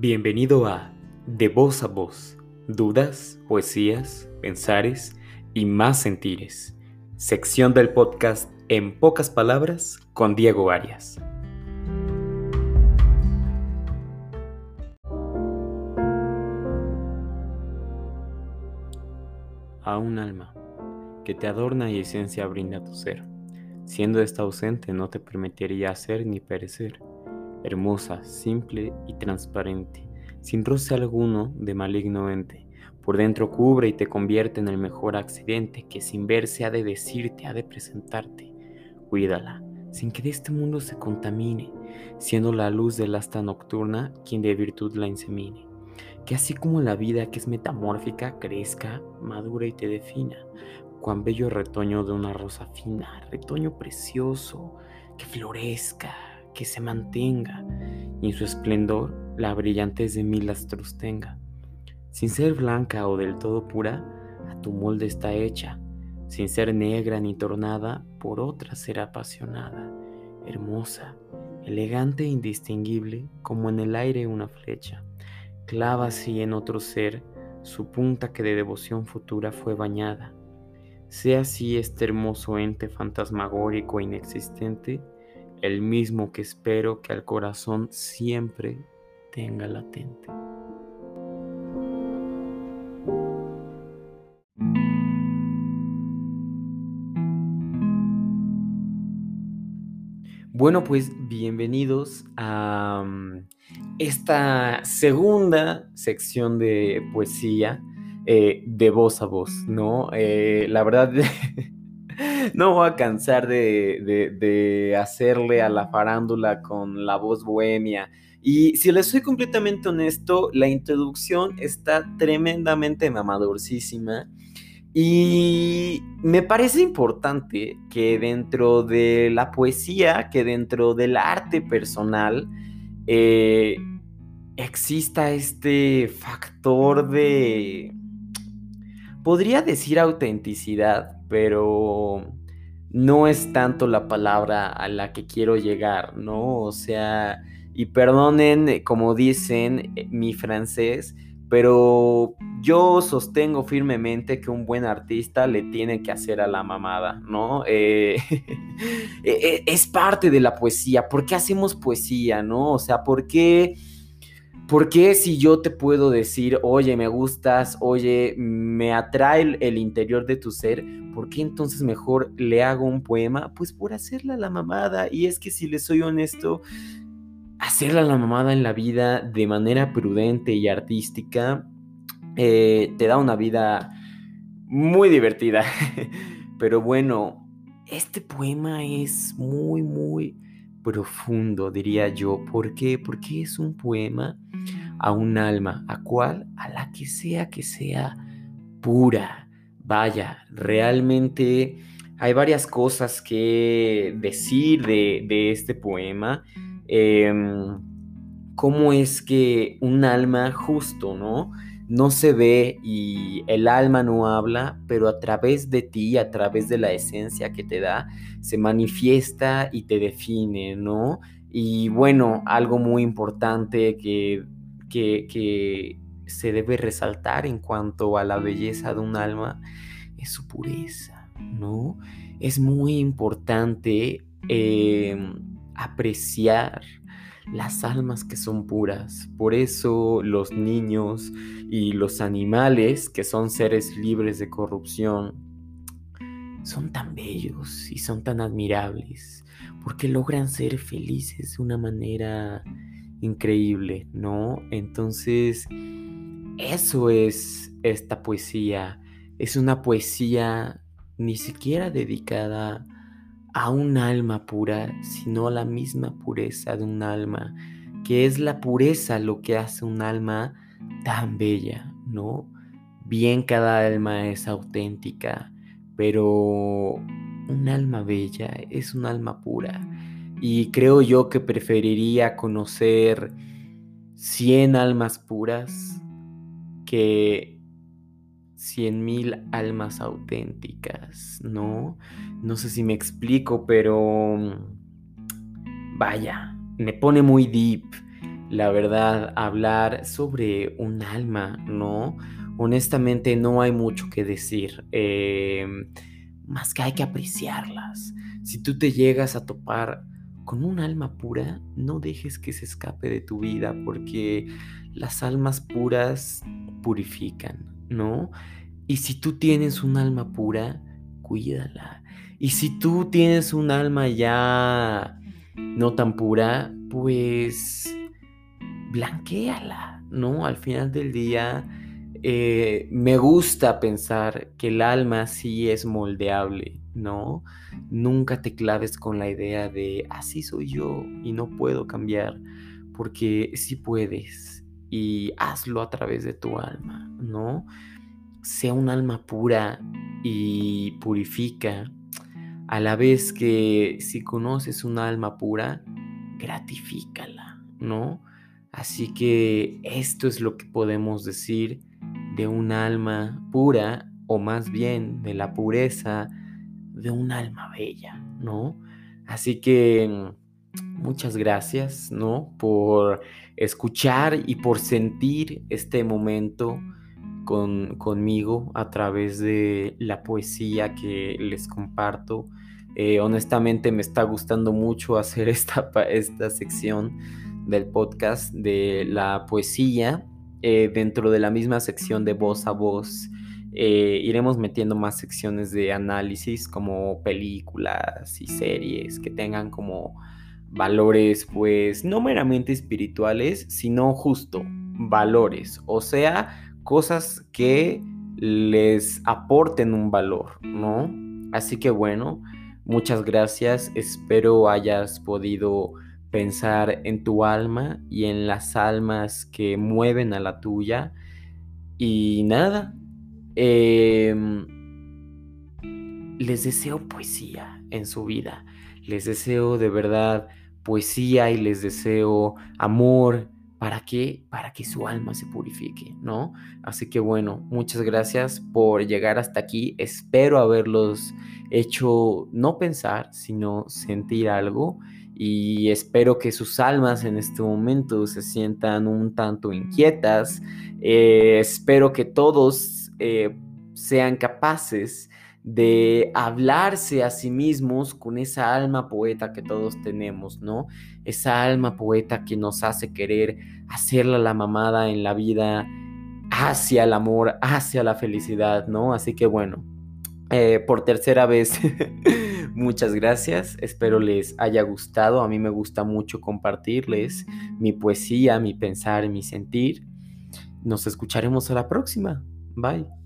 Bienvenido a De Voz a Voz, dudas, poesías, pensares y más sentires. Sección del podcast En pocas palabras con Diego Arias. A un alma que te adorna y esencia brinda tu ser. Siendo esta ausente no te permitiría ser ni perecer hermosa, simple y transparente, sin roce alguno de maligno ente. Por dentro cubre y te convierte en el mejor accidente que sin verse ha de decirte, ha de presentarte. Cuídala, sin que de este mundo se contamine, siendo la luz del asta nocturna quien de virtud la insemine. Que así como la vida que es metamórfica crezca, madura y te defina, cuán bello retoño de una rosa fina, retoño precioso, que florezca, que se mantenga y en su esplendor la brillantez de mil astros tenga. Sin ser blanca o del todo pura, a tu molde está hecha, sin ser negra ni tornada, por otra será apasionada, hermosa, elegante e indistinguible, como en el aire una flecha. Clava así en otro ser su punta que de devoción futura fue bañada. Sea así este hermoso ente fantasmagórico e inexistente, el mismo que espero que al corazón siempre tenga latente. Bueno, pues bienvenidos a mm, esta segunda sección de poesía eh, de voz a voz, ¿no? Eh, la verdad no voy a cansar de, hacerle a la farándula con la voz bohemia. Y si les soy completamente honesto, la introducción está tremendamente mamadorcísima. Y me parece importante que dentro de la poesía, que dentro del arte personal, eh, exista este factor de, podría decir autenticidad, pero no es tanto la palabra a la que quiero llegar, ¿no? O sea, y perdonen, como dicen eh, mi francés, pero yo sostengo firmemente que un buen artista le tiene que hacer a la mamada, ¿no? Eh, es parte de la poesía. ¿Por qué hacemos poesía, no? O sea, ¿por qué ¿Por qué si yo te puedo decir, oye, me gustas, oye, me atrae el, interior de tu ser, ¿por qué entonces mejor le hago un poema? Pues por hacerla la mamada. Y es que si le soy honesto, hacerla la mamada en la vida de manera prudente y artística eh, te da una vida muy divertida. Pero bueno, este poema es muy, muy profundo, diría yo. ¿Por qué? Porque es un poema a un alma, a cual, a la que sea que sea pura. Vaya, realmente hay varias cosas que decir de, este poema. Em, cómo es que un alma justo, ¿no? No se ve y el alma no habla, pero a través de ti, a través de la esencia que te da, se manifiesta y te define, ¿no? Y bueno, algo muy importante que, que, se debe resaltar en cuanto a la belleza de un alma es su pureza, ¿no? Es muy importante em, apreciar las almas que son puras. Por eso los niños y los animales, que son seres libres de corrupción, son tan bellos y son tan admirables, porque logran ser felices de una manera increíble, ¿no? Entonces, eso es esta poesía. Es una poesía ni siquiera dedicada a un alma pura, sino a la misma pureza de un alma, que es la pureza lo que hace un alma tan bella, ¿no? Bien cada alma es auténtica, pero un alma bella es un alma pura. Y creo yo que preferiría conocer 100 almas puras que cien mil almas auténticas, ¿no? No sé si me explico, pero vaya, me pone muy deep la verdad, hablar sobre un alma, ¿no? Honestamente no hay mucho que decir, em, más que hay que apreciarlas. Si tú te llegas a topar con un alma pura, no dejes que se escape de tu vida, porque las almas puras purifican, ¿no? Y si tú tienes un alma pura, cuídala. Y si tú tienes un alma ya no tan pura, pues blanqueala, ¿no? Al final del día, eh, me gusta pensar que el alma sí es moldeable, ¿no? Nunca te claves con la idea de así soy yo y no puedo cambiar, porque sí puedes y hazlo a través de tu alma, ¿no? Sea un alma pura y purifica, a la vez que si conoces un alma pura, gratifícala, ¿no? Así que esto es lo que podemos decir de un alma pura, o más bien de la pureza de un alma bella, ¿no? Así que muchas gracias, ¿no? Por escuchar y por sentir este momento con, conmigo a través de la poesía que les comparto. Eh, honestamente me está gustando mucho hacer esta, esta sección del podcast de la poesía. Eh, dentro de la misma sección de voz a voz eh, iremos metiendo más secciones de análisis como películas y series que tengan como valores pues no meramente espirituales sino justo valores o sea cosas que les aporten un valor no así que bueno muchas gracias espero hayas podido pensar en tu alma y en las almas que mueven a la tuya. Y nada, em, les deseo poesía en su vida. Les deseo de verdad poesía y les deseo amor. ¿Para qué? Para que su alma se purifique, ¿no? Así que bueno, muchas gracias por llegar hasta aquí. Espero haberlos hecho no pensar, sino sentir algo y espero que sus almas en este momento se sientan un tanto inquietas. Eh, espero que todos eh, sean capaces de hablarse a sí mismos con esa alma poeta que todos tenemos, ¿no? Esa alma poeta que nos hace querer hacerla la mamada en la vida hacia el amor, hacia la felicidad, ¿no? Así que bueno, eh, por tercera vez, muchas gracias. Espero les haya gustado. A mí me gusta mucho compartirles mi poesía, mi pensar, mi sentir. Nos escucharemos a la próxima. Bye.